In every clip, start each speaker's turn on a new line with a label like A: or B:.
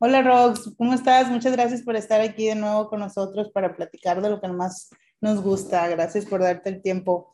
A: Hola Rox, ¿cómo estás? Muchas gracias por estar aquí de nuevo con nosotros para platicar de lo que más nos gusta. Gracias por darte el tiempo.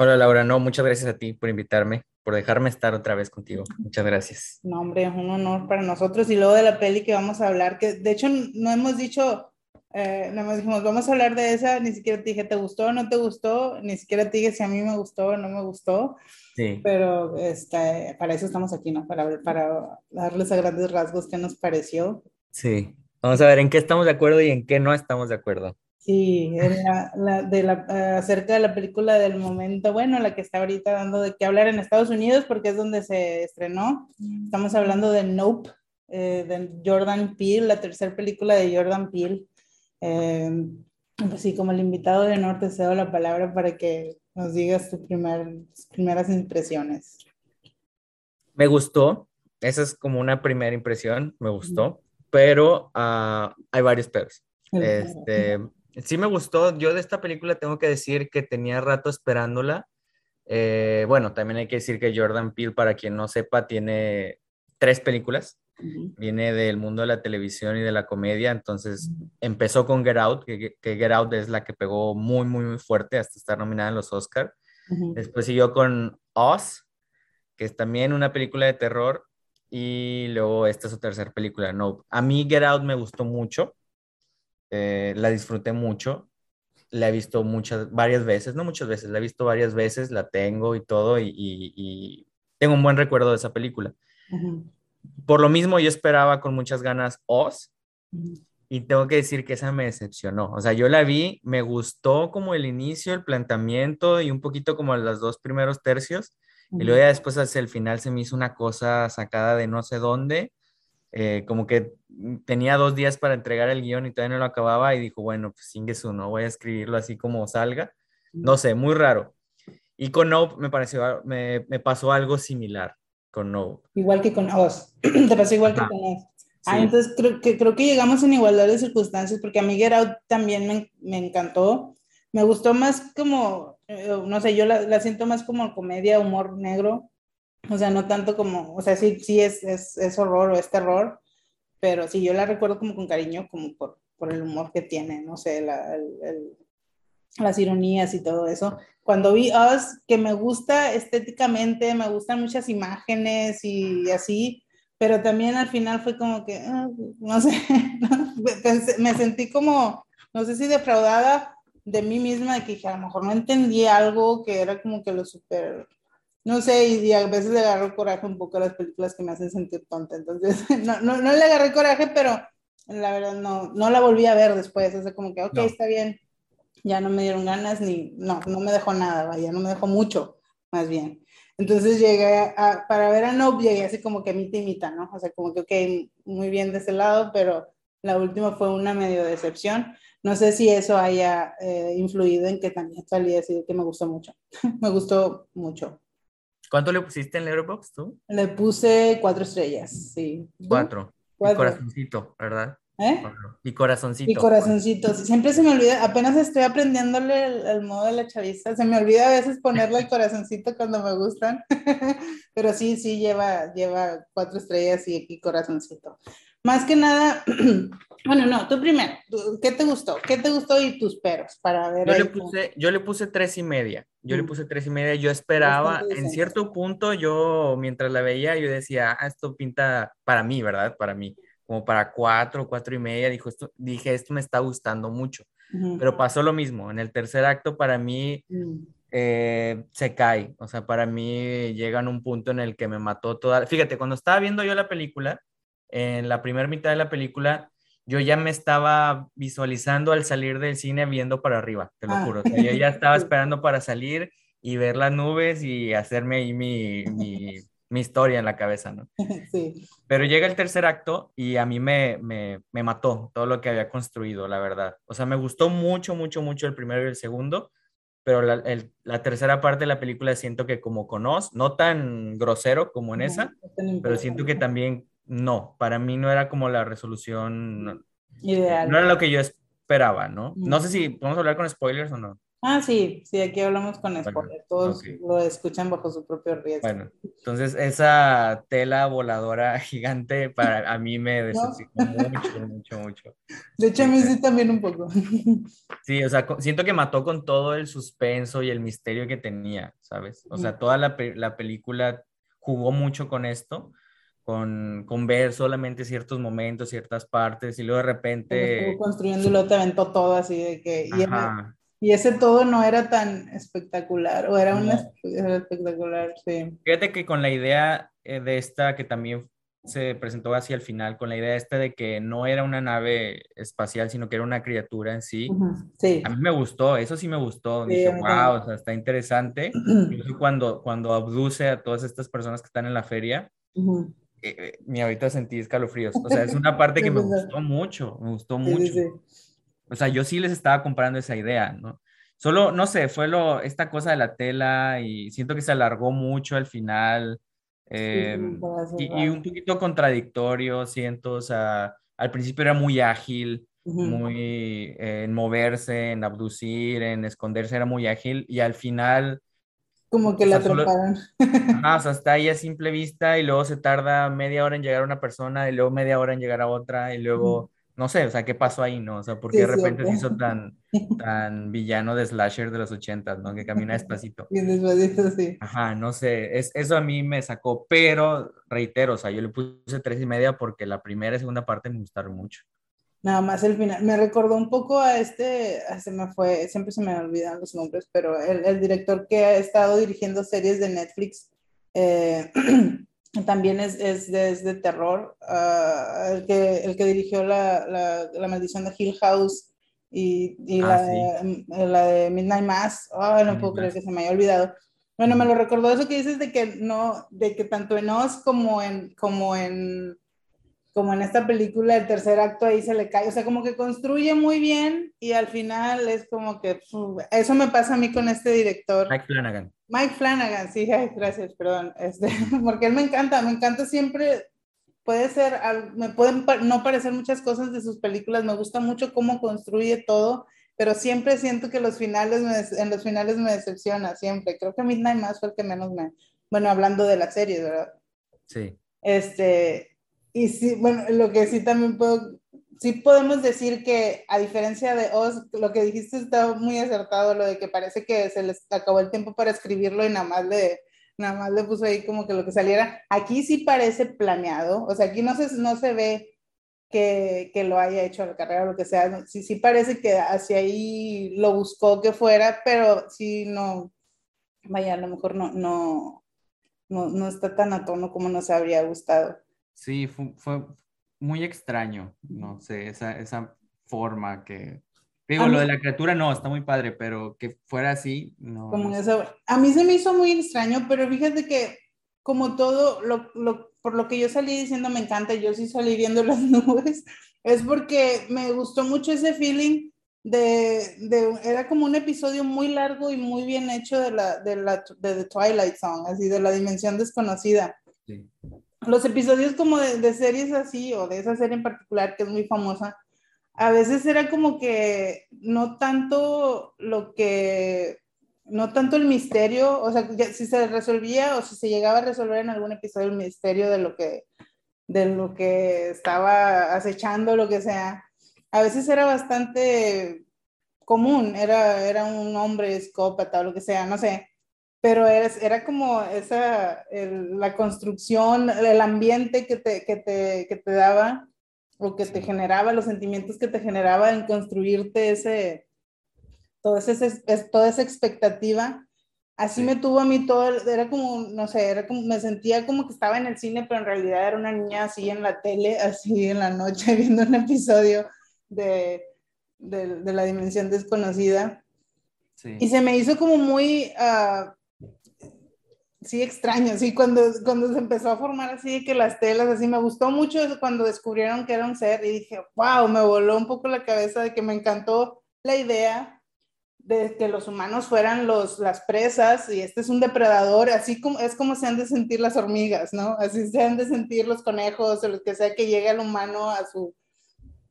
B: Hola Laura, no, muchas gracias a ti por invitarme, por dejarme estar otra vez contigo. Muchas gracias.
A: No, hombre, un honor para nosotros. Y luego de la peli que vamos a hablar, que de hecho no hemos dicho, eh, nada más dijimos, vamos a hablar de esa, ni siquiera te dije, ¿te gustó o no te gustó? Ni siquiera te dije si a mí me gustó o no me gustó. Sí. Pero este, para eso estamos aquí, ¿no? Para, para darles a grandes rasgos qué nos pareció.
B: Sí. Vamos a ver en qué estamos de acuerdo y en qué no estamos de acuerdo.
A: Sí, la, de la, acerca de la película del momento, bueno, la que está ahorita dando de qué hablar en Estados Unidos porque es donde se estrenó. Estamos hablando de Nope, eh, de Jordan Peele, la tercera película de Jordan Peele. Eh, así como el invitado de honor, te cedo la palabra para que nos digas tus primeras impresiones.
B: Me gustó, esa es como una primera impresión, me gustó, pero ah, hay varios peros. Este, Sí me gustó. Yo de esta película tengo que decir que tenía rato esperándola. Eh, bueno, también hay que decir que Jordan Peele, para quien no sepa, tiene tres películas. Viene del mundo de la televisión y de la comedia. Entonces empezó con Get Out, que, Get Out es la que pegó muy, muy, muy fuerte hasta estar nominada en los Oscars. Después siguió con Oz, que es también una película de terror. Y luego esta es su tercera película, No. A mí Get Out me gustó mucho. Eh, la disfruté mucho, la he visto muchas, varias veces, no muchas veces, la he visto varias veces, la tengo y todo, y, tengo un buen recuerdo de esa película. Por lo mismo, yo esperaba con muchas ganas Oz, y tengo que decir que esa me decepcionó. O sea, yo la vi, me gustó como el inicio, el planteamiento y un poquito como los dos primeros tercios, y luego ya después hacia el final se me hizo una cosa sacada de no sé dónde, eh, como que tenía dos días para entregar el guion y todavía no lo acababa y dijo, bueno, pues su ¿no? Voy a escribirlo así como salga. No sé, muy raro. Y con Nope me pareció, me, me pasó algo similar con Nope.
A: Igual que con Oz. Te pasó igual que con Oz. Ah, entonces creo que, creo que llegamos en igualdad de circunstancias porque a mí Get Out también me, me encantó. Me gustó más como, eh, no sé, yo la, la, siento más como comedia, humor negro. O sea, no tanto como, o sea, sí, sí es, es, es horror o es terror, pero sí, yo la recuerdo como con cariño, como por, por el humor que tiene, no sé, la, el, las ironías y todo eso. Cuando vi Us, que me gusta estéticamente, me gustan muchas imágenes y así, pero también al final fue como que, ah, no sé, me sentí como, no sé si defraudada de mí misma, de que a lo mejor no entendí algo que era como que lo súper no sé, y, a veces le agarro coraje un poco a las películas que me hacen sentir tonta, entonces no, no, no le agarré coraje, pero la verdad no, no la volví a ver después, o sea, como que, ok, está bien, ya no me dieron ganas, ni, no, no me dejó nada, vaya, no me dejó mucho, más bien. Entonces llegué a, para ver a Nope, llegué así como que mitad y mitad, ¿no? O sea, como que, ok, muy bien de ese lado, pero la última fue una medio decepción. No sé si eso haya eh, influido en que también salí así que me gustó mucho. me gustó mucho.
B: ¿Cuánto le pusiste en Letterboxd tú?
A: Le puse cuatro estrellas, sí.
B: Cuatro. Y corazoncito, ¿verdad? ¿Eh? Y corazoncito.
A: Y corazoncito. Siempre se me olvida, apenas estoy aprendiéndole el, modo de la chavista, se me olvida a veces ponerle el corazoncito cuando me gustan, pero sí, sí, lleva, lleva cuatro estrellas y, y corazoncito. Más que nada, bueno, no, tú primero, ¿qué te gustó? ¿Qué te gustó y tus peros para ver?
B: Yo, le puse, yo le puse tres y media, yo le mm. puse tres y media, yo esperaba, en cierto punto, yo mientras la veía, yo decía, ah, esto pinta para mí, ¿verdad? Para mí, como para cuatro, cuatro y media, dijo esto, dije, esto me está gustando mucho, pero pasó lo mismo, en el tercer acto para mí... Mm. Eh, se cae, o sea, para mí llega en un punto en el que me mató toda, fíjate, cuando estaba viendo yo la película, en la primera mitad de la película, yo ya me estaba visualizando al salir del cine viendo para arriba, te lo ah. juro. yo ya estaba esperando para salir y ver las nubes y hacerme ahí mi, mi, historia en la cabeza, ¿no? Sí. Pero llega el tercer acto y a mí me, me, me, mató todo lo que había construido, la verdad. O sea, me gustó mucho, mucho, mucho el primero y el segundo, pero la, la tercera parte de la película siento que como conoz, no tan grosero como en esa, pero siento que también no, para mí no era como la resolución ideal. No era lo que yo esperaba, ¿no? No sé si podemos hablar con spoilers o no.
A: Ah, sí, sí, aquí hablamos con spoiler. Todos lo escuchan bajo su propio riesgo.
B: Bueno, entonces esa tela voladora gigante para a mí me decepcionó mucho, mucho, mucho.
A: De hecho, a mí sí también un poco.
B: Sí, o sea, siento que mató con todo el suspenso y el misterio que tenía, ¿sabes? O sea, toda la, la película jugó mucho con esto con, con, ver solamente ciertos momentos, ciertas partes, y luego de repente...
A: Estuvo construyendo y luego te aventó todo así de que... Y, ese todo no era tan espectacular, o era un espectacular, sí.
B: Fíjate que con la idea eh, de esta que también se presentó hacia el final, con la idea esta de que no era una nave espacial, sino que era una criatura en sí. sí. A mí me gustó, eso sí me gustó. Dije, wow, o sea, está interesante. Incluso cuando, cuando abduce a todas estas personas que están en la feria, eh, eh, mi ahorita sentí escalofríos. O sea, es una parte que me gustó mucho, me gustó mucho. O sea, yo sí les estaba comprando esa idea, ¿no? Solo, no sé, fue lo, esta cosa de la tela y siento que se alargó mucho al final em, y, un poquito contradictorio, siento, o sea, al principio era muy ágil, muy eh, en moverse, en abducir, en esconderse, era muy ágil y al final
A: como que la atraparon.
B: o sea, está ahí a simple vista y luego se tarda media hora en llegar a una persona y luego media hora en llegar a otra y luego, no sé, o sea, ¿qué pasó ahí, no? O sea, ¿por qué de repente se hizo tan, tan villano de slasher de los ochentas, ¿no? Que camina despacito.
A: Bien despacito, sí.
B: Ajá, no sé, es, eso a mí me sacó, pero reitero, o sea, yo le puse tres y media porque la primera y segunda parte me gustaron mucho.
A: Nada más el final. Me recordó un poco a este, se me fue, siempre se me olvidan los nombres, pero el, el director que ha estado dirigiendo series de Netflix eh, también es, es, de, de terror. Uh, el, que, el que dirigió la, la, la maldición de Hill House y, y ah, la, de, la, de, Midnight Mass. Oh, no puedo creer que se me haya olvidado. Bueno, me lo recordó eso que dices de que no, de que tanto en Oz como en, como en como en esta película, el tercer acto ahí se le cae, o sea, como que construye muy bien y al final es como que eso me pasa a mí con este director.
B: Mike Flanagan.
A: Mike Flanagan, sí, gracias, perdón, este, porque él me encanta, me encanta siempre, puede ser, me pueden no parecer muchas cosas de sus películas, me gusta mucho cómo construye todo, pero siempre siento que los finales en los finales me decepciona, siempre. Creo que Midnight Mass fue el que menos me, bueno, hablando de la serie, ¿verdad?
B: Sí.
A: Este, y sí, bueno, lo que sí también puedo, sí podemos decir que a diferencia de Oz, lo que dijiste está muy acertado, lo de que parece que se les acabó el tiempo para escribirlo y nada más le, nada más le puso ahí como que lo que saliera. Aquí sí parece planeado, o sea, aquí no se, no se ve que, que lo haya hecho a la carrera o lo que sea, sí, sí parece que hacia ahí lo buscó que fuera, pero sí no, vaya, a lo mejor no, no, no, no está tan a tono como nos habría gustado.
B: Sí, fue, muy extraño, no sé, esa, esa forma que... Digo, lo de la criatura no, está muy padre, pero que fuera así, no.
A: Como eso, a mí se me hizo muy extraño, pero fíjate que como todo, lo, lo, por lo que yo salí diciendo me encanta, yo sí salí viendo las nubes, es porque me gustó mucho ese feeling de, de, era como un episodio muy largo y muy bien hecho de la, de la de The Twilight Zone, así de la dimensión desconocida. Sí los episodios como de, series así, o de esa serie en particular que es muy famosa, a veces era como que no tanto lo que, no tanto el misterio, o sea, si se resolvía o si se llegaba a resolver en algún episodio el misterio de lo que, de lo que estaba acechando, lo que sea, a veces era bastante común, era, era un hombre escópata o lo que sea, no sé, pero era, era como esa, la construcción, el ambiente que te, que, te, que te daba o que te generaba, los sentimientos que te generaba en construirte ese, todo ese, toda esa expectativa. Así me tuvo a mí todo, era como, no sé, era como, me sentía como que estaba en el cine, pero en realidad era una niña así en la tele, así en la noche, viendo un episodio de, de, de la dimensión desconocida. Sí. Y se me hizo como muy, uh, sí extraño, sí, cuando, cuando se empezó a formar así, que las telas, así, me gustó mucho cuando descubrieron que era un ser y dije, wow, me voló un poco la cabeza de que me encantó la idea de que los humanos fueran los, las presas y este es un depredador, así como es como se han de sentir las hormigas, ¿no? Así se han de sentir los conejos o lo que sea que llegue al humano a su...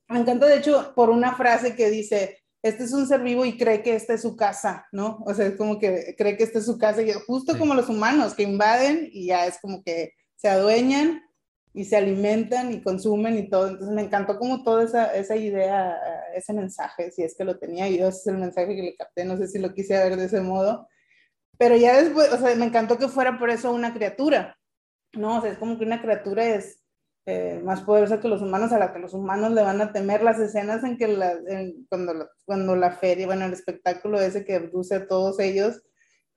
A: Me encanta, de hecho, por una frase que dice, este es un ser vivo y cree que esta es su casa, ¿no? O sea, es como que cree que esta es su casa, y justo como los humanos que invaden y ya es como que se adueñan y se alimentan y consumen y todo. Entonces me encantó como toda esa, esa idea, ese mensaje, si es que lo tenía yo, ese es el mensaje que le capté, no sé si lo quise ver de ese modo, pero ya después, o sea, me encantó que fuera por eso una criatura, ¿no? O sea, es como que una criatura es eh, más poderosa que los humanos, a la que los humanos le van a temer las escenas en que la, cuando, la, cuando la feria, bueno, el espectáculo ese que abduce a todos ellos,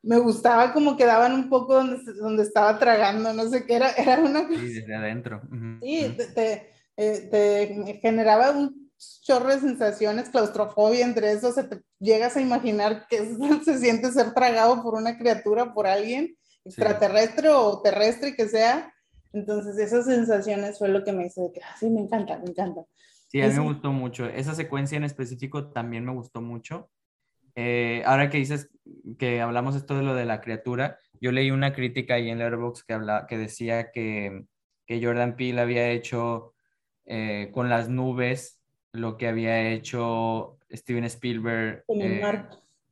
A: me gustaba como quedaban un poco donde, donde estaba tragando, no sé qué era, era una...
B: Sí, desde adentro.
A: Sí, te, eh, te, generaba un chorro de sensaciones, claustrofobia entre eso, se te llegas a imaginar que se siente ser tragado por una criatura, por alguien extraterrestre o terrestre que sea. Entonces esas sensaciones fue lo que me hizo de que, ah, sí, me encanta, me encanta.
B: Sí, a mí me gustó mucho. Esa secuencia en específico también me gustó mucho. Eh, ahora que dices que hablamos esto de lo de la criatura, yo leí una crítica ahí en Letterboxd que, habla, que decía que, que Jordan Peele había hecho eh, con las nubes lo que había hecho Steven Spielberg
A: con el,
B: eh,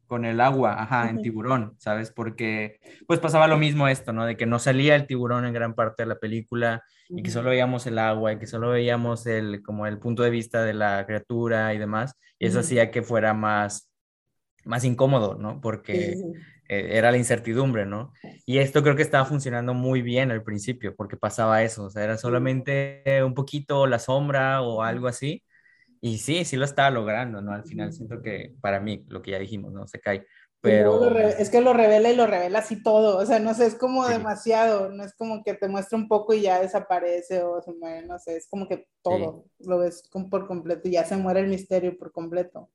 B: con el agua, ajá, en tiburón, ¿sabes? Porque pues pasaba lo mismo esto, ¿no? De que no salía el tiburón en gran parte de la película y que solo veíamos el agua y que solo veíamos el, como el punto de vista de la criatura y demás, y eso hacía que fuera más más incómodo, ¿no? Porque eh, era la incertidumbre, ¿no? Y esto creo que estaba funcionando muy bien al principio, porque pasaba eso, o sea, era solamente un poquito la sombra o algo así. Y sí, sí lo estaba logrando, ¿no? Al final siento que para mí, lo que ya dijimos, ¿no? Se cae. Pero...
A: Es que lo revela y lo revela así todo, o sea, no sé, es como demasiado, no es como que te muestra un poco y ya desaparece o se muere, no sé, es como que todo lo ves por completo y ya se muere el misterio por completo.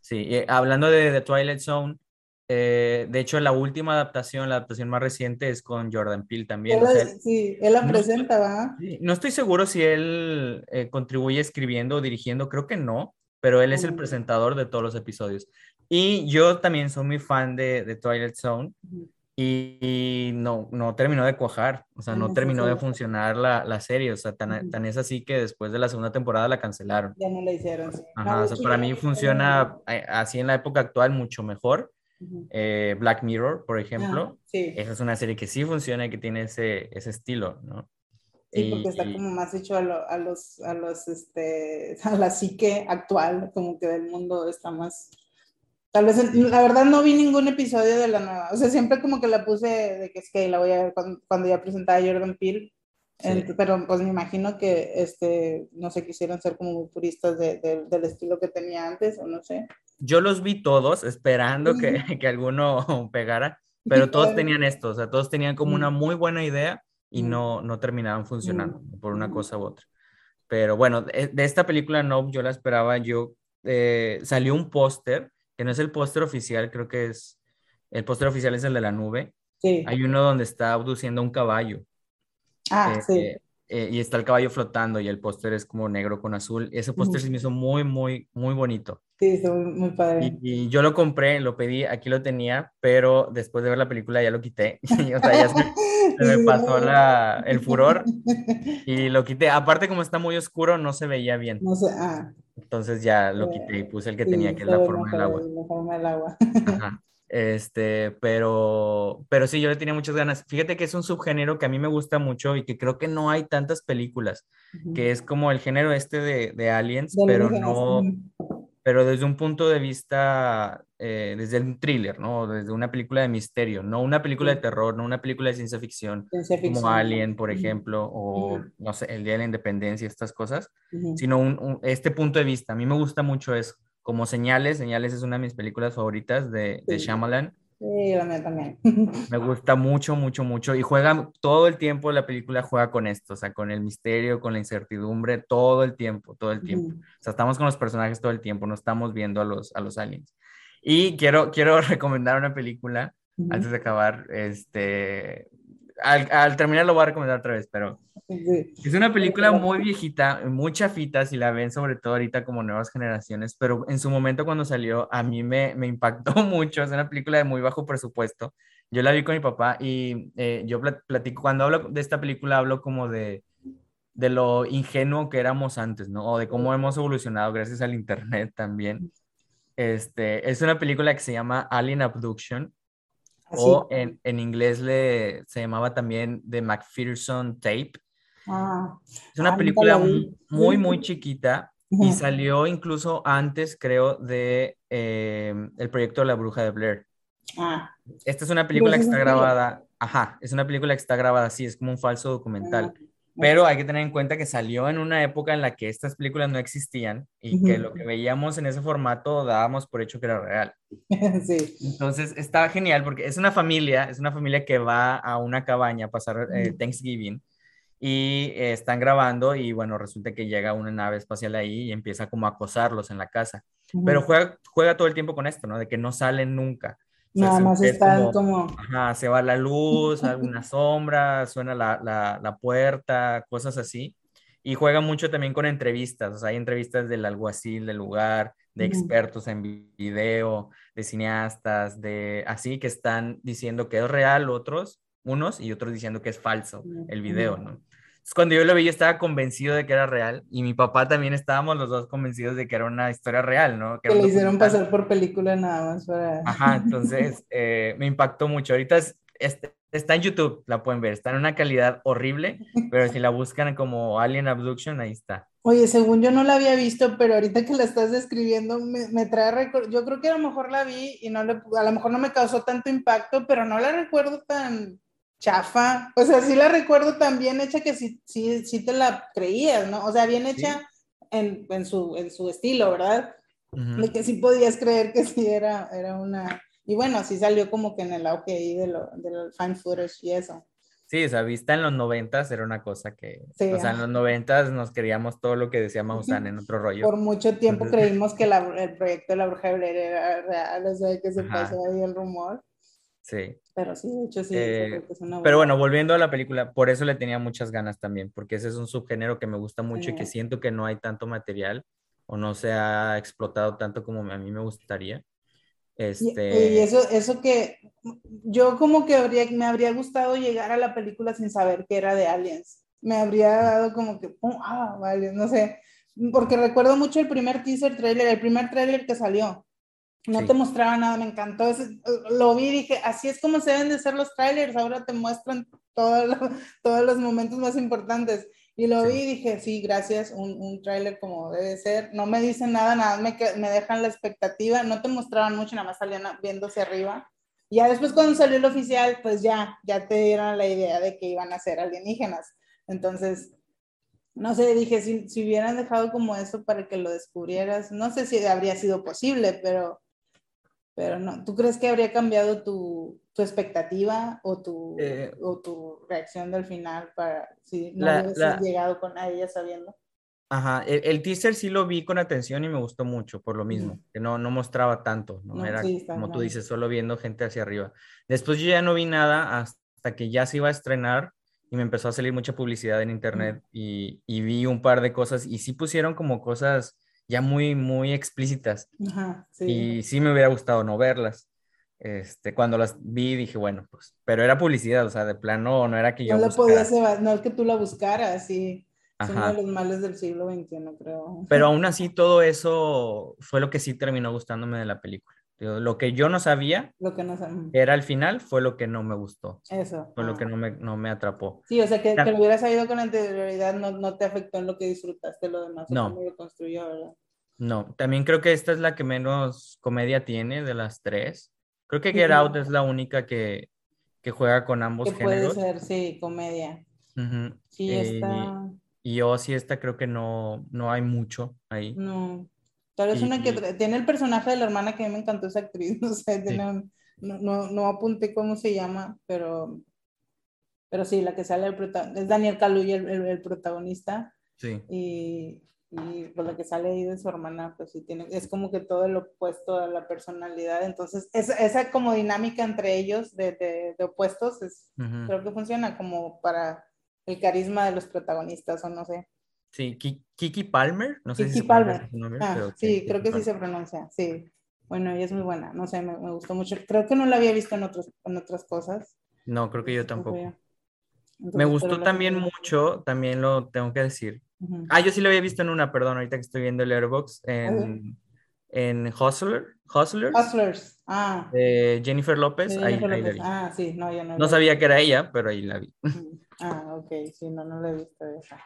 B: Sí, hablando de The Twilight Zone, eh, de hecho la última adaptación, la adaptación más reciente es con Jordan Peele también.
A: sí, él la presenta, ¿va?
B: No estoy seguro si él eh, contribuye escribiendo o dirigiendo, creo que no, pero él es el presentador de todos los episodios. Y yo también soy muy fan de, de Twilight Zone y, no, no terminó de cuajar, o sea, no terminó de funcionar la, la serie, o sea, tan, tan, es así que después de la segunda temporada la cancelaron.
A: Ya no la hicieron.
B: Ajá, o sea, para mí funciona así en la época actual mucho mejor. Eh, Black Mirror, por ejemplo, sí. esa es una serie que sí funciona y que tiene ese, ese estilo, ¿no?
A: Sí, porque está como más hecho a, a, los, a los, este, a la psique actual, como que del mundo está más Tal vez, la verdad no vi ningún episodio de la nueva. O sea, siempre como que la puse de que es que la voy a ver cuando, ya presentaba Jordan Peele. Pero pues me imagino que, este, no sé, quisieron ser como muy puristas de, del estilo que tenía antes, o no sé.
B: Yo los vi todos esperando que, que alguno pegara, pero todos tenían esto, o sea, todos tenían como una muy buena idea y no, no terminaban funcionando por una cosa u otra. Pero bueno, de, esta película no, yo la esperaba, yo eh, salió un póster que no es el póster oficial, creo que es, el póster oficial es el de la nube. Sí. Hay uno donde está abduciendo un caballo.
A: Ah, eh, sí.
B: Eh, eh, y está el caballo flotando y el póster es como negro con azul. Ese póster se me hizo muy, muy, muy bonito.
A: Sí, muy, padre.
B: Y, yo lo compré, lo pedí, aquí lo tenía, pero después de ver la película ya lo quité. o sea, ya se, me pasó la, el furor y lo quité. Aparte, como está muy oscuro, no se veía bien.
A: No sé, ah.
B: Entonces ya lo quité y puse el que tenía, que es la forma del agua.
A: La forma del agua.
B: Este, pero, pero sí, yo le tenía muchas ganas. Fíjate que es un subgénero que a mí me gusta mucho y que creo que no hay tantas películas, que es como el género este de, de aliens, pero no, pero desde un punto de vista, eh, desde un thriller, ¿no? Desde una película de misterio, no una película de terror, no una película de ciencia ficción, como Alien, por ejemplo, o no sé, El Día de la Independencia, estas cosas, sino un, este punto de vista. A mí me gusta mucho eso. Como Señales, Señales es una de mis películas favoritas de, de Shyamalan.
A: Sí, mía también.
B: Me gusta mucho, mucho, mucho. Y juega todo el tiempo, la película juega con esto, o sea, con el misterio, con la incertidumbre, todo el tiempo, todo el tiempo. O sea, estamos con los personajes todo el tiempo, no estamos viendo a los, a los aliens. Y quiero, quiero recomendar una película antes de acabar. Este, al, al, terminar lo voy a recomendar otra vez, pero es una película muy viejita, mucha fita si la ven, sobre todo ahorita como nuevas generaciones, pero en su momento cuando salió a mí me, me impactó mucho, es una película de muy bajo presupuesto. Yo la vi con mi papá y eh, yo platico, cuando hablo de esta película hablo como de, de lo ingenuo que éramos antes, ¿no? O de cómo hemos evolucionado gracias al Internet también. Este, es una película que se llama Alien Abduction. O en, en, inglés le, se llamaba también The McPherson Tape. Ah, es una ah, película muy, muy chiquita y salió incluso antes, creo, de eh, el proyecto La Bruja de Blair. Ah. Esta es una película que está grabada, ajá, es una película que está grabada así, es como un falso documental. Pero hay que tener en cuenta que salió en una época en la que estas películas no existían y que lo que veíamos en ese formato dábamos por hecho que era real. Sí. Entonces estaba genial porque es una familia, es una familia que va a una cabaña a pasar eh, Thanksgiving y eh, están grabando y bueno, resulta que llega una nave espacial ahí y empieza como a acosarlos en la casa. Pero juega, juega todo el tiempo con esto, ¿no? De que no salen nunca.
A: Nada más están como,
B: Ajá, se va la luz, alguna sombra, suena la, la, la, puerta, cosas así. Y juega mucho también con entrevistas, o sea, hay entrevistas del alguacil del lugar, de expertos en video, de cineastas, de así que están diciendo que es real otros, unos, y otros diciendo que es falso el video, ¿no? Cuando yo lo vi, yo estaba convencido de que era real y mi papá también estábamos los dos convencidos de que era una historia real, ¿no?
A: Que, le hicieron pasar por película nada más para...
B: Ajá, entonces eh, me impactó mucho. Ahorita está en YouTube, la pueden ver, está en una calidad horrible, pero si la buscan como Alien Abduction, ahí está.
A: Oye, según yo no la había visto, pero ahorita que la estás describiendo me, me trae recuerdo. Yo creo que a lo mejor la vi y no le, a lo mejor no me causó tanto impacto, pero no la recuerdo tan, chafa. O sea, sí la recuerdo tan bien hecha que sí, sí, sí te la creías, ¿no? O sea, bien hecha en, en, su, en su estilo, ¿verdad? De que sí podías creer que sí era, era una... Y bueno, sí salió como que en el auge ahí de lo, del fine footage y eso.
B: Sí, o sea, vista en los noventas era una cosa que, o sea, en los noventas nos creíamos todo lo que decía Maussan en otro rollo.
A: Por mucho tiempo creímos que la, el proyecto de la bruja de Blair era real, o sea, que se pasó ahí el rumor.
B: Sí.
A: Pero sí, de hecho sí.
B: Eh, pero bueno, volviendo a la película, por eso le tenía muchas ganas también, porque ese es un subgénero que me gusta mucho y que siento que no hay tanto material o no se ha explotado tanto como a mí me gustaría. Este...
A: Y, eso, eso que yo como que habría, me habría gustado llegar a la película sin saber que era de Aliens. Me habría dado como que, ah, vale, no sé, porque recuerdo mucho el primer teaser trailer, el primer trailer que salió no te mostraba nada, me encantó. lo vi y dije, así es como se deben de ser los trailers, ahora te muestran todo todos los momentos más importantes. Y lo vi y dije, sí, gracias, un, un tráiler como debe ser. No me dicen nada, nada, me, me dejan la expectativa, no te mostraban mucho, nada más salían viéndose arriba. Ya después cuando salió el oficial, pues ya, ya te dieron la idea de que iban a ser alienígenas. Entonces, no sé, dije, si, si hubieran dejado como eso para que lo descubrieras, no sé si habría sido posible, pero pero no, ¿tú crees que habría cambiado tu, tu expectativa o tu, eh, o tu reacción del final para si no hubieses llegado con a ella sabiendo?
B: Ajá, el, teaser sí lo vi con atención y me gustó mucho por lo mismo, que no, no mostraba tanto, no, era como tú dices, solo viendo gente hacia arriba. Después yo ya no vi nada hasta que ya se iba a estrenar y me empezó a salir mucha publicidad en internet y, y vi un par de cosas y sí pusieron como cosas ya muy, muy explícitas. Ajá, sí. Y sí me hubiera gustado no verlas. Este, cuando las vi dije, bueno, pues, pero era publicidad, o sea, de plano no era que yo...
A: No la podías, no es que tú la buscaras, sí. Es uno de los males del siglo XXI, creo.
B: Pero aún así todo eso fue lo que sí terminó gustándome de la película. Lo que yo no sabía,
A: lo que no
B: era al final, fue lo que no me gustó.
A: Eso.
B: Fue lo ah. que no me, no me atrapó.
A: Sí, o sea, que, que lo hubieras sabido con anterioridad no, no, te afectó en lo que disfrutaste lo demás.
B: No.
A: Lo construyó, ¿verdad?
B: No, también creo que esta es la que menos comedia tiene de las tres. Creo que Get Out es la única que, que juega con ambos que
A: géneros. Puede ser, sí, comedia. Sí,
B: eh, está. Y yo sí, esta creo que no, no hay mucho ahí.
A: No. Tal vez una que tiene el personaje de la hermana que a mí me encantó esa actriz, no sé, no, no, no, apunté cómo se llama, pero, pero sí, la que sale el protagonista, es Daniel Kaluuya el, el, protagonista.
B: Sí.
A: Y, y por lo que sale ahí de su hermana, pues sí tiene, es como que todo lo opuesto a la personalidad, entonces esa, esa como dinámica entre ellos de, de, de opuestos, es, creo que funciona como para el carisma de los protagonistas, o no sé.
B: Sí, Kiki Palmer, no sé
A: Kiki
B: si
A: Palmer. ah, sí, creo que sí se pronuncia, sí. Bueno, ella es muy buena, no sé, me, me, gustó mucho. Creo que no la había visto en, otros, en otras cosas.
B: No, creo que yo tampoco. me gustó también mucho, también lo tengo que decir. Ah, yo sí lo había visto en una, perdón, ahorita que estoy viendo el Airbox, en en Hustler, Hustlers.
A: Hustlers, ah.
B: De Jennifer López, ahí, la vi.
A: Ah, sí, no, yo
B: no. No sabía que era ella, pero ahí la vi.
A: Ah, ok, sí, no, no la he visto esa.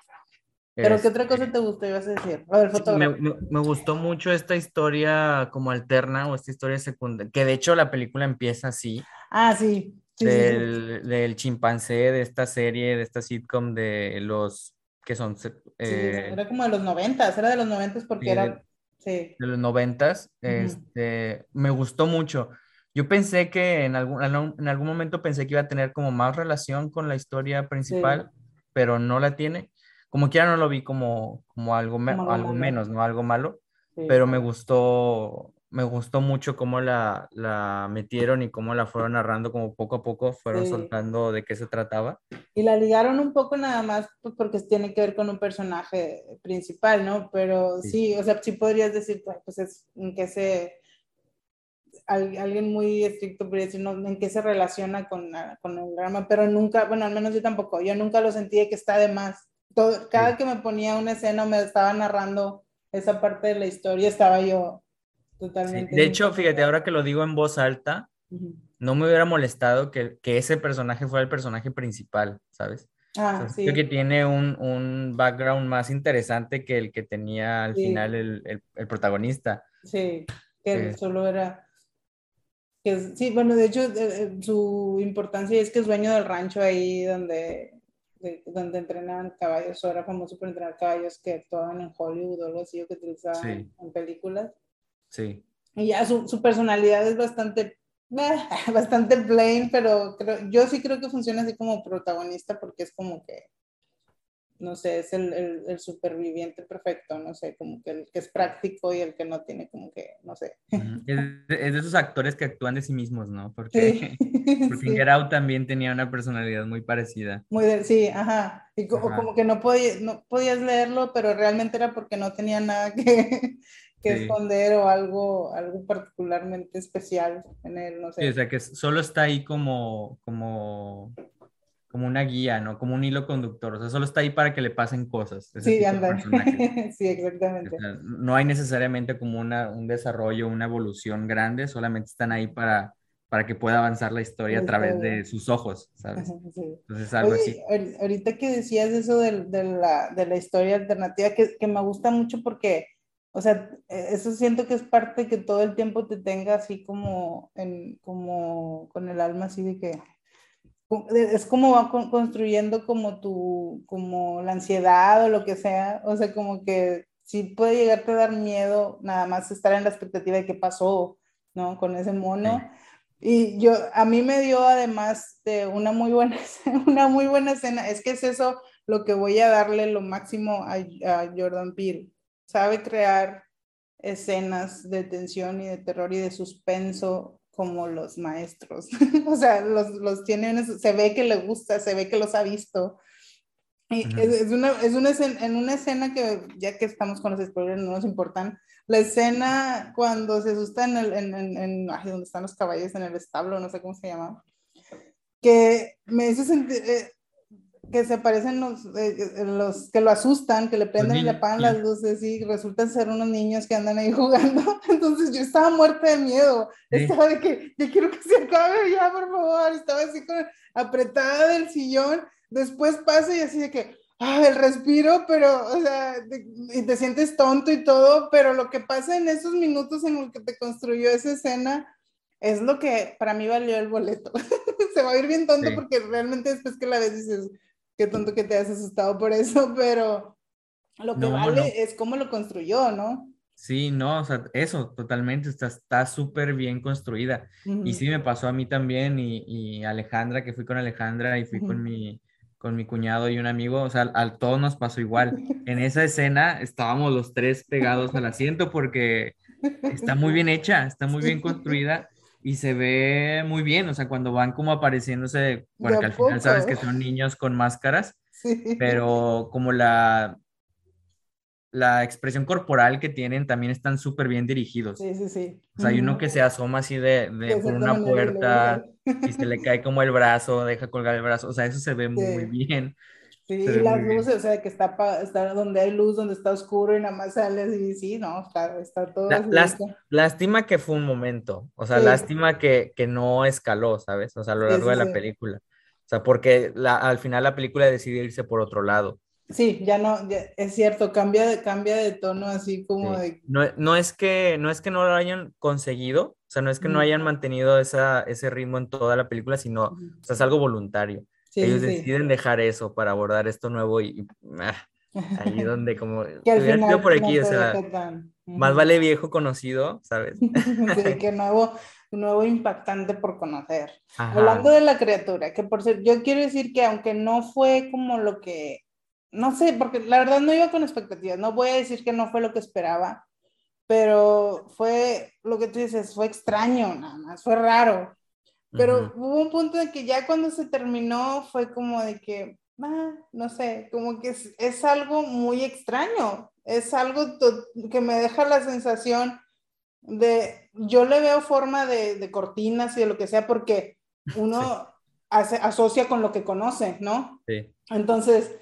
A: ¿Pero qué otra cosa te gustó, ibas a decir? A ver,
B: me, me, gustó mucho esta historia como alterna o esta historia secundaria, que de hecho la película empieza así.
A: Ah, sí.
B: del, del, chimpancé, de esta serie, de esta sitcom de los que son...
A: Eh, era como de los noventas, era de los noventas porque era...
B: Sí. De los noventas, este, me gustó mucho. Yo pensé que en algún, en algún momento pensé que iba a tener como más relación con la historia principal, pero no la tiene como quiera no lo vi como, como algo, algo menos, ¿no? Algo malo, pero me gustó, me gustó mucho cómo la, la, metieron y cómo la fueron narrando, como poco a poco fueron soltando de qué se trataba.
A: Y la ligaron un poco nada más pues, porque tiene que ver con un personaje principal, ¿no? Pero sí, o sea, sí podrías decir, pues es en qué se alguien muy estricto podría decir no, en qué se relaciona con, con, el drama, pero nunca, bueno, al menos yo tampoco, yo nunca lo sentí que está de más cada que me ponía una escena me estaba narrando esa parte de la historia, estaba yo totalmente...
B: De hecho, fíjate, ahora que lo digo en voz alta, no me hubiera molestado que, que, ese personaje fuera el personaje principal, ¿sabes?
A: Ah, sí.
B: Creo que tiene un, un, background más interesante que el que tenía al final el, el, protagonista.
A: Sí, que solo era... Que, sí, bueno, de hecho, eh, eh, su importancia es que es dueño del rancho ahí donde donde entrenaban caballos, o era famoso por entrenar caballos que actuaban en Hollywood o algo así, o que utilizaban en películas.
B: Sí.
A: Y ya su, su personalidad es bastante, bastante plain, pero creo, yo sí creo que funciona así como protagonista porque es como que no sé, es el, el, superviviente perfecto, no sé, como que el que es práctico y el que no tiene como que, no sé.
B: Es, de esos actores que actúan de sí mismos, ¿no? Porque, porque Get también tenía una personalidad muy parecida.
A: Muy de, sí, ajá. Y como que no, podía, no podías leerlo, pero realmente era porque no tenía nada que, que esconder o algo, algo particularmente especial en él, no sé.
B: Sí, o sea, que solo está ahí como, como como una guía, ¿no? Como un hilo conductor, o sea, solo está ahí para que le pasen cosas.
A: Sí, anda. sí, exactamente.
B: no hay necesariamente como una, un desarrollo, una evolución grande, solamente están ahí para, para que pueda avanzar la historia a través de sus ojos, ¿sabes? Sí. Entonces, algo así.
A: Ahorita que decías eso de, de, la, de la, historia alternativa, que, que, me gusta mucho porque, o sea, e, eso siento que es parte que todo el tiempo te tenga así como, en, como con el alma así de que es como va construyendo como tu, como la ansiedad o lo que sea, o sea, como que sí puede llegarte a dar miedo nada más estar en la expectativa de qué pasó, ¿no? Con ese mono. Y yo, a mí me dio además de una muy buena, una muy buena escena, es que es eso lo que voy a darle lo máximo a, a Jordan Peele. Sabe crear escenas de tensión y de terror y de suspenso como los maestros. o sea, los, los tiene, se ve que le gusta, se ve que los ha visto. Es, una, es una escena, en una escena que, ya que estamos con los spoilers, no nos importan, la escena cuando se asusta en, el, en, en, donde están los caballos, en el establo, no sé cómo se llama, que me hizo sentir, eh, que se aparecen los, eh, los que lo asustan, que le prenden y le apagan las luces y resultan ser unos niños que andan ahí jugando. Entonces yo estaba muerta de miedo. Estaba de que yo quiero que se acabe ya, por favor. Estaba así con, apretada del sillón. Después pasa y así de que, ah, el respiro, pero, o sea, y te sientes tonto y todo, pero lo que pasa en esos minutos en los que te construyó esa escena es lo que para mí valió el boleto. se va a ir bien tonto porque realmente después que la ves dices, qué tonto que te has asustado por eso, pero lo que vale es cómo lo construyó, ¿no?
B: Sí, no, o sea, eso totalmente está súper bien construida. Y sí me pasó a mí también y, y, Alejandra, que fui con Alejandra y fui con mi con mi cuñado y un amigo, o sea, a todos nos pasó igual. En esa escena estábamos los tres pegados al asiento porque está muy bien hecha, está muy bien construida y se ve muy bien, o sea, cuando van como apareciéndose, porque al final sabes que son niños con máscaras, pero como la, la expresión corporal que tienen también están súper bien dirigidos.
A: Sí, sí, sí.
B: O sea, hay uno que se asoma así de, de por una puerta y se le cae como el brazo, deja colgar el brazo, o sea, eso se ve muy bien.
A: Sí, las luces, o sea, que está, está, donde hay luz, donde está oscuro y nada más sale así, sí, no, está, está todo.
B: lástima que fue un momento, o sea, lástima que, que, no escaló, ¿sabes? O sea, a lo largo de la película. O sea, porque la, al final la película decide irse por otro lado.
A: Sí, ya no, es cierto, cambia de, cambia de tono así como de...
B: No, no, es que, no es que no lo hayan conseguido, o sea, no es que no hayan mantenido esa, ese ritmo en toda la película, sino, o sea, es algo voluntario. Ellos deciden dejar eso para abordar esto nuevo y, ah, ahí donde como que al final, por aquí, o sea, más vale viejo conocido, ¿sabes?
A: sí, que nuevo, nuevo impactante por conocer. Hablando de la criatura, que por ser, yo quiero decir que aunque no fue como lo que, no sé, porque la verdad no iba con expectativas, no voy a decir que no fue lo que esperaba, pero fue lo que tú dices, fue extraño nada más, fue raro. Pero hubo un punto en que ya cuando se terminó fue como de que, ah, no sé, como que es, es, algo muy extraño, es algo que me deja la sensación de, yo le veo forma de, de cortinas y de lo que sea porque uno hace, asocia con lo que conoce, ¿no? Sí. Entonces,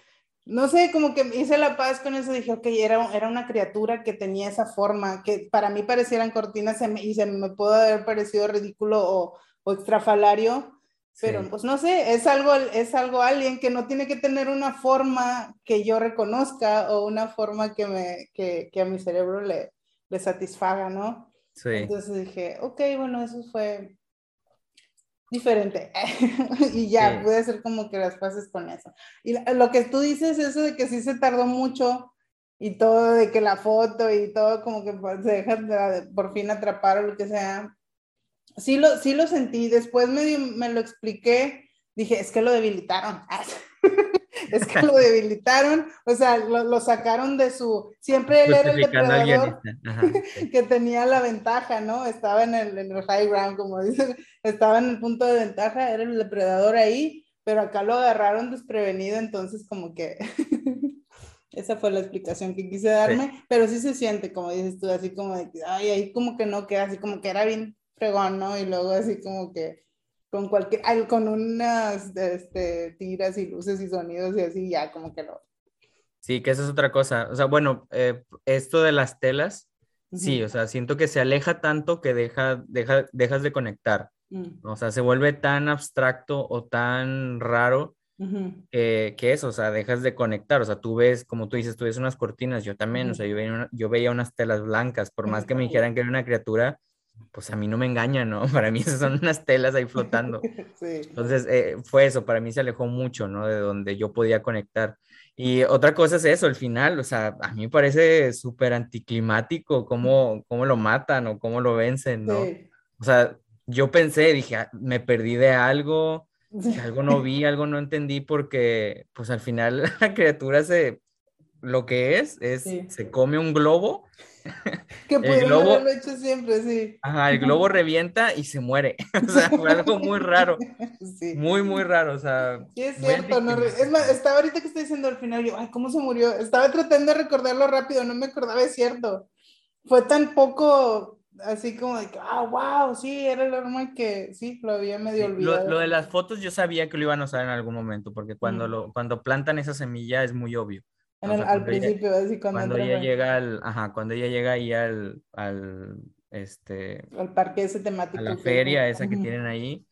A: no sé, como que hice la paz con eso, dije, ok, era, era una criatura que tenía esa forma, que para mí parecieran cortinas y se me pudo haber parecido ridículo o o extrafalario, pero pues no sé, es algo, es algo alguien que no tiene que tener una forma que yo reconozca o una forma que, me, que, que a mi cerebro le, le satisfaga, ¿no? Sí. Entonces dije, ok, bueno, eso fue diferente. y ya, pude hacer como que las pases con eso. Y lo que tú dices, eso de que sí se tardó mucho y todo, de que la foto y todo como que se deja de, por fin atrapar o lo que sea, sí lo, sí lo sentí, después me, me lo expliqué, dije, es que lo debilitaron. es que lo debilitaron, o sea, lo, sacaron de su, siempre él era el depredador que tenía la ventaja, ¿no? Estaba en el, en el high ground, como dicen, estaba en el punto de ventaja, era el depredador ahí, pero acá lo agarraron desprevenido, entonces como que esa fue la explicación que quise darme, pero sí se siente, como dices tú, así como de, ay, ahí como que no queda, así como que era bien fregón, ¿no? Y luego así como que con cualquier, con unas este, tiras y luces y sonidos y así, ya como que lo...
B: Sí, que esa es otra cosa. O sea, bueno, eh, esto de las telas, sí, o sea, siento que se aleja tanto que deja, deja, dejas de conectar. Mm. O sea, se vuelve tan abstracto o tan raro que eso, o sea, dejas de conectar. O sea, tú ves, como tú dices, tú ves unas cortinas, yo también, o sea, yo veía, yo veía unas telas blancas, por más que me dijeran que era una criatura, pues a mí no me engaña, ¿no? Para mí esas son unas telas ahí flotando. Entonces, eh, fue eso, para mí se alejó mucho, ¿no? De donde yo podía conectar. Y otra cosa es eso, el final, o sea, a mí me parece súper anticlimático cómo, cómo lo matan o cómo lo vencen, ¿no? O sea, yo pensé, dije, ah, me perdí de algo, algo no vi, algo no entendí, porque pues al final la criatura se, lo que es, es, se come un globo
A: Que pudieron haberlo hecho siempre, sí.
B: Ajá, el globo revienta y se muere. o sea, fue algo muy raro. Sí. Muy, muy raro. O sea.
A: Sí, es cierto. No, es más, estaba ahorita que estoy diciendo al final, yo, ay, ¿cómo se murió? Estaba tratando de recordarlo rápido, no me acordaba, es cierto. Fue tan poco así como de que, ah, wow, sí, era el arma que sí, lo había medio olvidado.
B: Lo, de las fotos yo sabía que lo iban a usar en algún momento, porque cuando, lo, cuando plantan esa semilla es muy obvio
A: al principio, así
B: cuando, ella llega al, ajá, cuando ella llega ahí al, al, este...
A: Al parque ese temático.
B: A la feria esa que tienen ahí,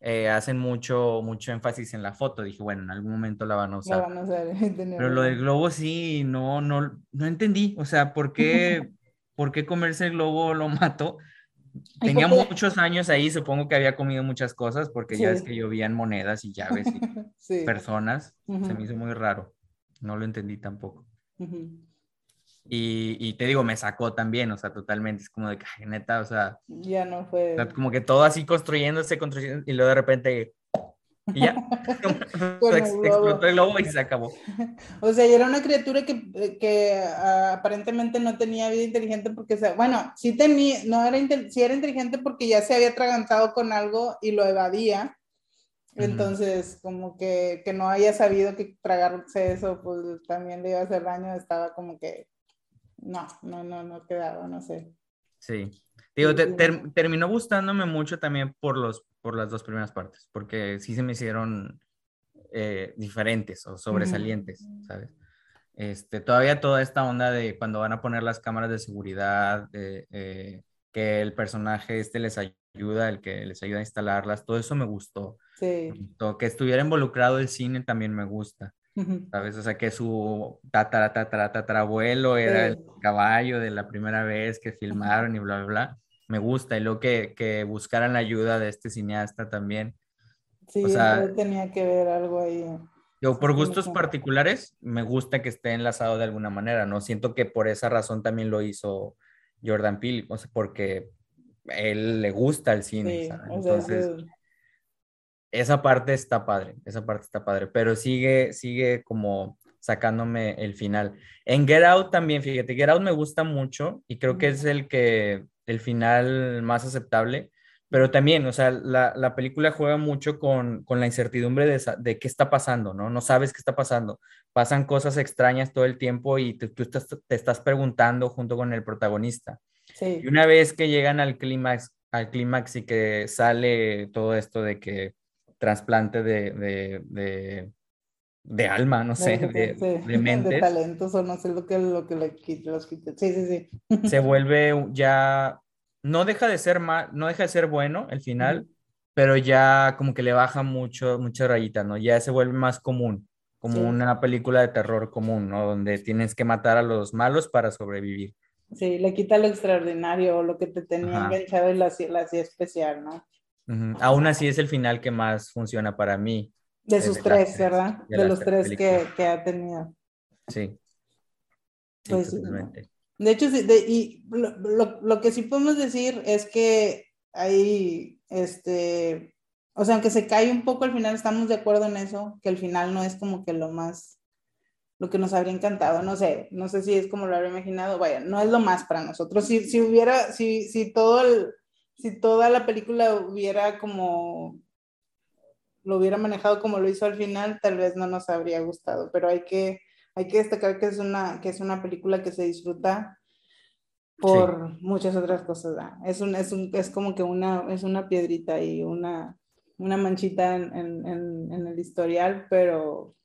B: eh, hacen mucho, mucho énfasis en la foto. Dije, bueno, en algún momento la van a usar.
A: La van a usar.
B: Pero lo del globo sí, no, no, no entendí. O sea, ¿por qué, ¿por qué comerse el globo lo mató? Tenía muchos años ahí, supongo que había comido muchas cosas, porque ya es que llovían monedas y llaves y personas. Se me hizo muy raro no lo entendí tampoco. y, y, te digo, me sacó también, o sea, totalmente, es como de que, neta, o sea...
A: Ya no fue...
B: como que todo así construyéndose, construyendo, y luego de repente... Y ya, explotó el globo y se acabó.
A: O sea, y era una criatura que, que uh, aparentemente no tenía vida inteligente porque, sea, bueno, sí tenía, no era, sí era inteligente porque ya se había atragantado con algo y lo evadía, entonces, como que, que, no haya sabido que tragarse eso, pues también le iba a hacer daño, estaba como que, no, no, no, no quedaba, no sé.
B: Sí. Digo, terminó gustándome mucho también por, los, por las dos primeras partes, porque sí se me hicieron eh, diferentes o sobresalientes, ¿sabes? Este, todavía toda esta onda de cuando van a poner las cámaras de seguridad, eh, que el personaje este les ayuda, el que les ayuda a instalarlas, todo eso me gustó. Sí. Que estuviera involucrado el cine también me gusta. ¿Sabes? O sea, que su tatara, tatara, tatarabuelo era el caballo de la primera vez que filmaron y bla, bla, bla. Me gusta. Y luego que, que buscaran la ayuda de este cineasta también.
A: Sí, o sea, tenía que ver algo ahí.
B: Yo, por gustos particulares, me gusta que esté enlazado de alguna manera, ¿no? Siento que por esa razón también lo hizo Jordan Peele, o sea, porque él le gusta el cine, Entonces, esa parte está padre, esa parte está padre, pero sigue, sigue como sacándome el final. En Get Out también, fíjate, Get Out me gusta mucho y creo que es el que, el final más aceptable, pero también, o sea, la, la película juega mucho con, con la incertidumbre de, de, qué está pasando, ¿no? No sabes qué está pasando. Pasan cosas extrañas todo el tiempo y tú, tú estás, te estás preguntando junto con el protagonista. Sí. Y una vez que llegan al clímax, al clímax y que sale todo esto de que trasplante de, de, de, de alma, no sé, de, de, mentes. De
A: talentos o no sé lo que, lo que los Sí, sí,
B: sí. Se vuelve ya no deja de ser mal, no deja de ser bueno el final, pero ya como que le baja mucho, mucha rayita, ¿no? Ya se vuelve más común, como una película de terror común, ¿no? Donde tienes que matar a los malos para sobrevivir.
A: Sí, le quita lo extraordinario o lo que te tenía enganchado y la hacía especial, ¿no?
B: Aún así es el final que más funciona para mí.
A: De sus tres, ¿verdad? De, los tres que, que, ha tenido.
B: Sí.
A: Pues, de hecho, y lo, que sí podemos decir es que hay, este, o sea, aunque se cae un poco al final, estamos de acuerdo en eso, que el final no es como que lo más, lo que nos habría encantado, no sé, no sé si es como lo habría imaginado, vaya, no es lo más para nosotros. Si, si hubiera, si, si todo el, si toda la película hubiera como, lo hubiera manejado como lo hizo al final, tal vez no nos habría gustado, pero hay que hay que destacar que es una, que es una película que se disfruta por muchas otras cosas. Es, un, es, un, es como que una, es una piedrita y una, una manchita en, en, en, el historial, pero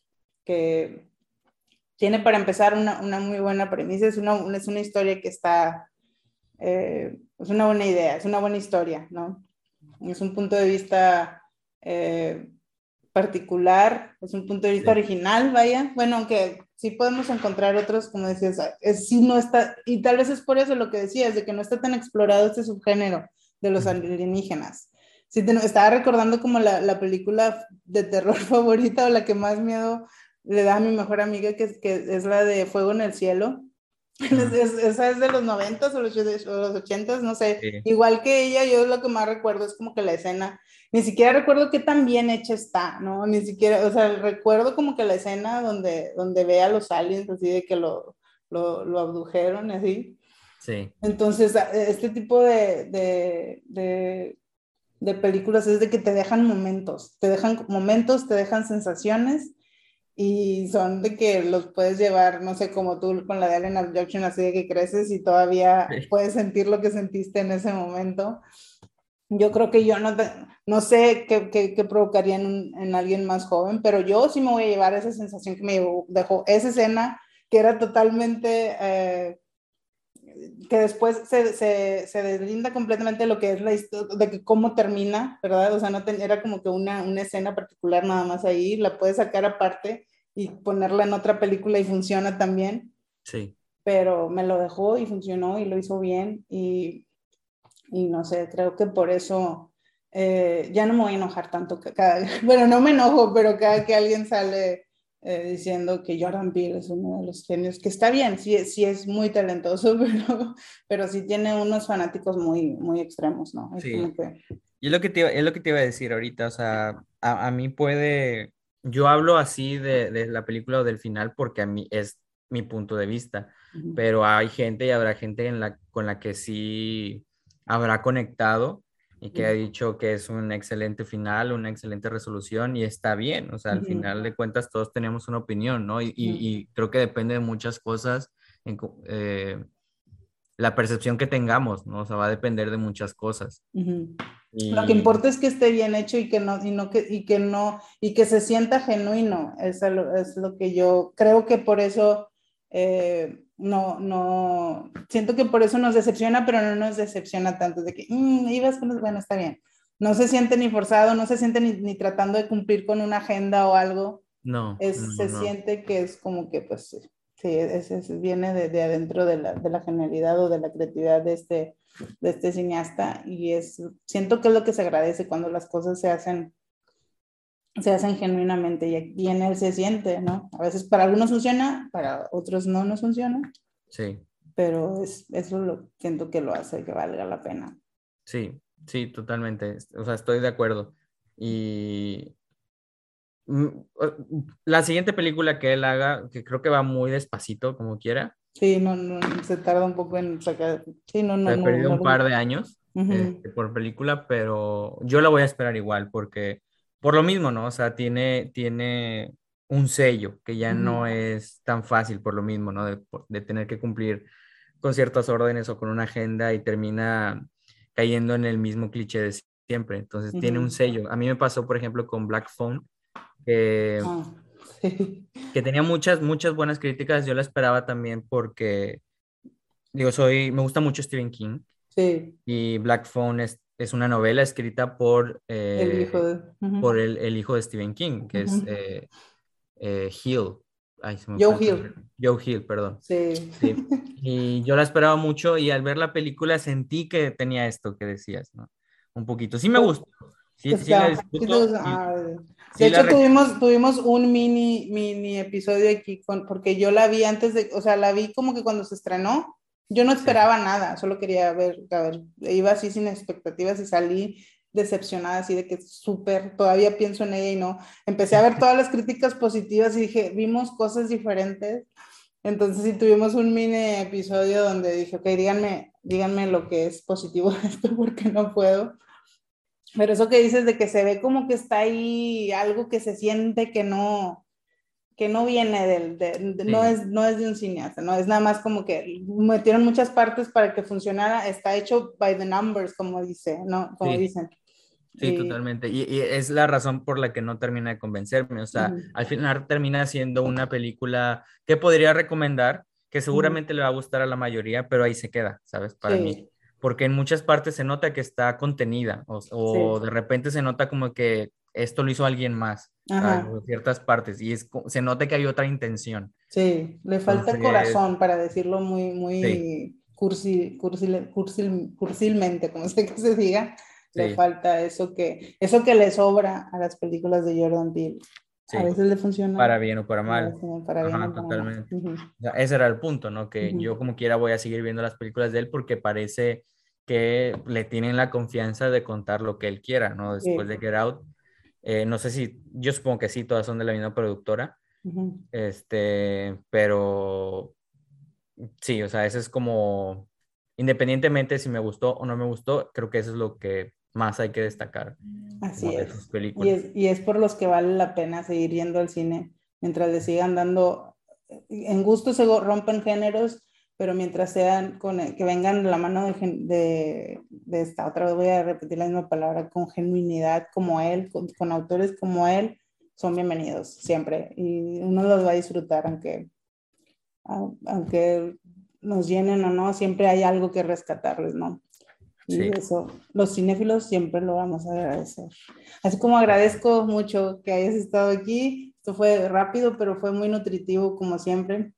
A: que tiene para empezar una, una muy buena premisa, es una, es una historia que está, eh, es una buena idea, es una buena historia, ¿no? Es un punto de vista eh, particular, es un punto de vista original, vaya. Bueno, aunque sí podemos encontrar otros, como decías, es, sí no está, y tal vez es por eso lo que decías, de que no está tan explorado este subgénero de los alienígenas. Sí, te, estaba recordando como la, la, película de terror favorita o la que más miedo le da a mi mejor amiga, que, que es la de Fuego en el Cielo. esa es de los noventas o los, ochentas, no sé. Igual que ella, yo lo que más recuerdo es como que la escena ni siquiera recuerdo qué tan bien hecha está, ¿no? Ni siquiera, o sea, recuerdo como que la escena donde, donde ve a los aliens, así de que lo, lo, lo abdujeron, así.
B: Sí.
A: Entonces, este tipo de, de, de, de, películas es de que te dejan momentos, te dejan momentos, te dejan sensaciones y son de que los puedes llevar, no sé, como tú con la de Alien Abduction, así de que creces y todavía puedes sentir lo que sentiste en ese momento. Yo creo que yo no, no sé qué, qué, provocaría en, en, alguien más joven, pero yo sí me voy a llevar esa sensación que me dejó esa escena que era totalmente, eh, que después se, se, se, deslinda completamente lo que es la historia, de que cómo termina, ¿verdad? O sea, no era como que una, una escena particular nada más ahí, la puedes sacar aparte y ponerla en otra película y funciona también.
B: Sí.
A: Pero me lo dejó y funcionó y lo hizo bien y y no sé, creo que por eso eh, ya no me voy a enojar tanto. Que cada, bueno, no me enojo, pero cada que alguien sale eh, diciendo que Jordan Peele es uno de los genios, que está bien, sí, sí es muy talentoso, pero, pero sí tiene unos fanáticos muy, muy extremos, ¿no?
B: Es sí. Y es lo, que te, es lo que te iba a decir ahorita, o sea, a, a mí puede, yo hablo así de, de, la película o del final porque a mí es mi punto de vista, uh -huh. pero hay gente y habrá gente en la, con la que sí habrá conectado y que ha dicho que es un excelente final, una excelente resolución y está bien, o sea, al final de cuentas todos tenemos una opinión, ¿no? Y, y, y creo que depende de muchas cosas, en, eh, la percepción que tengamos, ¿no? O sea, va a depender de muchas cosas.
A: Lo que importa es que esté bien hecho y que no, y no, que, y que no, y que se sienta genuino. Es lo, es lo que yo creo que por eso eh, no, no, siento que por eso nos decepciona, pero no nos decepciona tanto de que mmm, ibas con bueno, está bien. No se siente ni forzado, no se siente ni, ni tratando de cumplir con una agenda o algo.
B: No.
A: Es, se siente que es como que, pues, sí, es, es, viene de, de adentro de la, de la, genialidad o de la creatividad de este, de este cineasta y es, siento que es lo que se agradece cuando las cosas se hacen se hacen genuinamente y aquí en él se siente, ¿no? A veces para algunos funciona, para otros no nos funciona.
B: Sí.
A: Pero es, eso lo siento que lo hace que valga la pena.
B: Sí, sí, totalmente. O sea, estoy de acuerdo. Y mm, la siguiente película que él haga, que creo que va muy despacito, como quiera.
A: Sí, no, no se tarda un poco en sacar. Sí, no, no.
B: He perdido no, un par de años uh -huh. este, por película, pero yo la voy a esperar igual porque por lo mismo, ¿no? O sea, tiene, tiene un sello que ya uh -huh. no es tan fácil por lo mismo, ¿no? De, de, tener que cumplir con ciertas órdenes o con una agenda y termina cayendo en el mismo cliché de siempre. Entonces, uh -huh. tiene un sello. A mí me pasó, por ejemplo, con Black Phone, sí. que tenía muchas, muchas buenas críticas. Yo la esperaba también porque, digo, soy, me gusta mucho Stephen King.
A: Sí.
B: Y Black Phone es, es una novela escrita por, eh,
A: el, hijo de, uh -huh.
B: por el, el, hijo de Stephen King, que uh -huh. es eh, eh, Hill.
A: Ay, Joe Hill.
B: Joe Hill, perdón.
A: Sí.
B: sí. Y yo la esperaba mucho y al ver la película sentí que tenía esto que decías, ¿no? Un poquito. Sí me gustó. Sí,
A: pues
B: sí la disfruto.
A: Sí, de hecho, la... tuvimos, tuvimos un mini, mini episodio aquí, con, porque yo la vi antes de, o sea, la vi como que cuando se estrenó, yo no esperaba sí. nada, solo quería ver, a ver, iba así sin expectativas y salí decepcionada, así de que súper, todavía pienso en ella y no. Empecé a ver todas las críticas positivas y dije, vimos cosas diferentes. Entonces sí tuvimos un mini episodio donde dije, ok, díganme, díganme lo que es positivo de esto porque no puedo. Pero eso que dices de que se ve como que está ahí algo que se siente que no, que no viene del, de, de, sí. no, es, no es de un cineasta, no es nada más como que metieron muchas partes para que funcionara, está hecho by the numbers, como dice, ¿no? Como
B: sí.
A: dicen.
B: Sí, y... totalmente. Y, y, es la razón por la que no termina de convencerme. O sea, uh -huh. al final termina siendo una película que podría recomendar, que seguramente uh -huh. le va a gustar a la mayoría, pero ahí se queda, ¿sabes? Para sí. mí. Porque en muchas partes se nota que está contenida o, de repente se nota como que esto lo hizo alguien más, en ciertas partes, y es, se nota que hay otra intención.
A: Sí, le falta Entonces, corazón, para decirlo muy, muy sí. cursi, cursil, cursil, cursilmente, como sé que se diga, sí. le falta eso que, eso que le sobra a las películas de Jordan Peele. Sí. A veces le funciona.
B: Para bien o para mal.
A: Para bien
B: Ajá,
A: o para
B: totalmente. Mal. Uh -huh. o sea, ese era el punto, ¿no? Que uh -huh. yo como quiera voy a seguir viendo las películas de él porque parece que le tienen la confianza de contar lo que él quiera, ¿no? Después de Get Out. Eh, no sé si, yo supongo que sí, todas son de la misma productora. Uh -huh. Este, pero sí, o sea, eso es como, independientemente si me gustó o no me gustó, creo que eso es lo que más hay que destacar.
A: Así es. Y, es. y es por los que vale la pena seguir yendo al cine, mientras le sigan dando, en gusto se rompen géneros, pero mientras sean con, que vengan de la mano de, de, de, esta otra vez voy a repetir la misma palabra, con genuinidad como él, con, con, autores como él, son bienvenidos siempre y uno los va a disfrutar aunque, aunque nos llenen o no, siempre hay algo que rescatarles, ¿no? Y sí. eso, los cinéfilos siempre lo vamos a agradecer. Así como agradezco mucho que hayas estado aquí, esto fue rápido, pero fue muy nutritivo como siempre.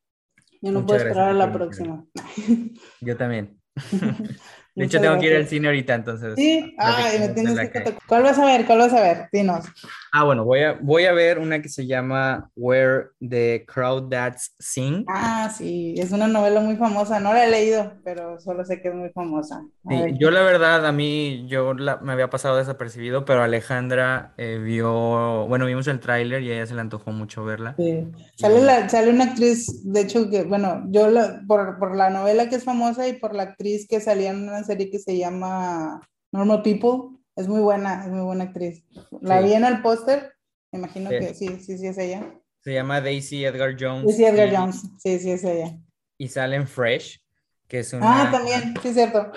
A: Yo no Muchas puedo esperar a la próxima.
B: Yo también. De hecho, tengo gracias. que ir al cine ahorita, entonces.
A: Sí, ah, me tienes que... ¿Cuál vas a ver? ¿Cuál vas a ver? Dinos.
B: Ah, bueno, voy a, voy a ver una que se llama Where the Crawdads Sing.
A: Ah, sí, es una novela muy famosa. No la he leído, pero solo sé que es muy famosa.
B: Sí, yo la verdad, a mí, yo la, me había pasado desapercibido, pero Alejandra eh, vio, bueno, vimos el tráiler y a ella se le antojó mucho verla.
A: Sí. Sale, la, sale una actriz, de hecho, que, bueno, yo la, por, por la novela que es famosa y por la actriz que salía en una serie que se llama Normal People. Es muy buena, es muy buena actriz. La sí. vi en el póster, me imagino sí. que sí, sí, sí es ella.
B: Se llama Daisy Edgar Jones.
A: Daisy Edgar y, Jones, sí, sí es ella.
B: Y sale en Fresh, que es una...
A: Ah, también, sí es cierto.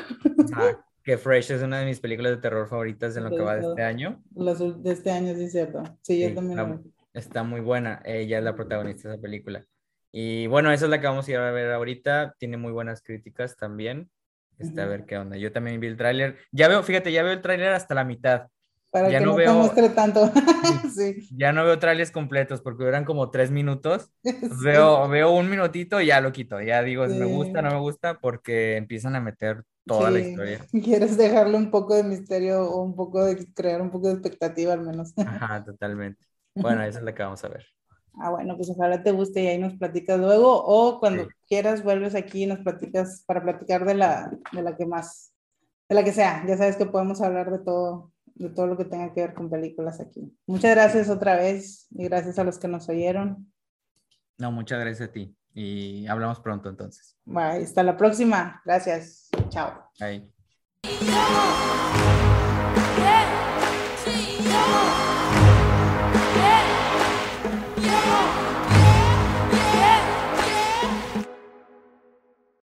B: Ah, Que Fresh es una de mis películas de terror favoritas en lo que va de este año.
A: de este año, sí, es cierto. Sí, yo también.
B: Está, está, muy buena. Ella es la protagonista de esa película. Y bueno, esa es la que vamos a ir a ver ahorita. Tiene muy buenas críticas también. Este, A ver qué onda. Yo también vi el tráiler. Ya veo, fíjate, ya veo el tráiler hasta la mitad.
A: Para ya que no, veo, te muestre tanto.
B: sí. Ya no veo trailers completos porque eran como tres minutos. Veo, veo un minutito y ya lo quito. Ya digo, me gusta, no me gusta, porque empiezan a meter toda la historia.
A: Quieres dejarle un poco de misterio o un poco de crear un poco de expectativa al menos.
B: Ajá, totalmente. Bueno, esa es la que vamos a ver.
A: Ah, bueno, pues ojalá te guste y ahí nos platicas luego o cuando quieras vuelves aquí y nos platicas para platicar de la, de la que más, de la que sea. Ya sabes que podemos hablar de todo, de todo lo que tenga que ver con películas aquí. Muchas gracias otra vez y gracias a los que nos oyeron.
B: No, muchas gracias a ti y hablamos pronto entonces.
A: Bye, hasta la próxima. Gracias. Chao.
B: Bye.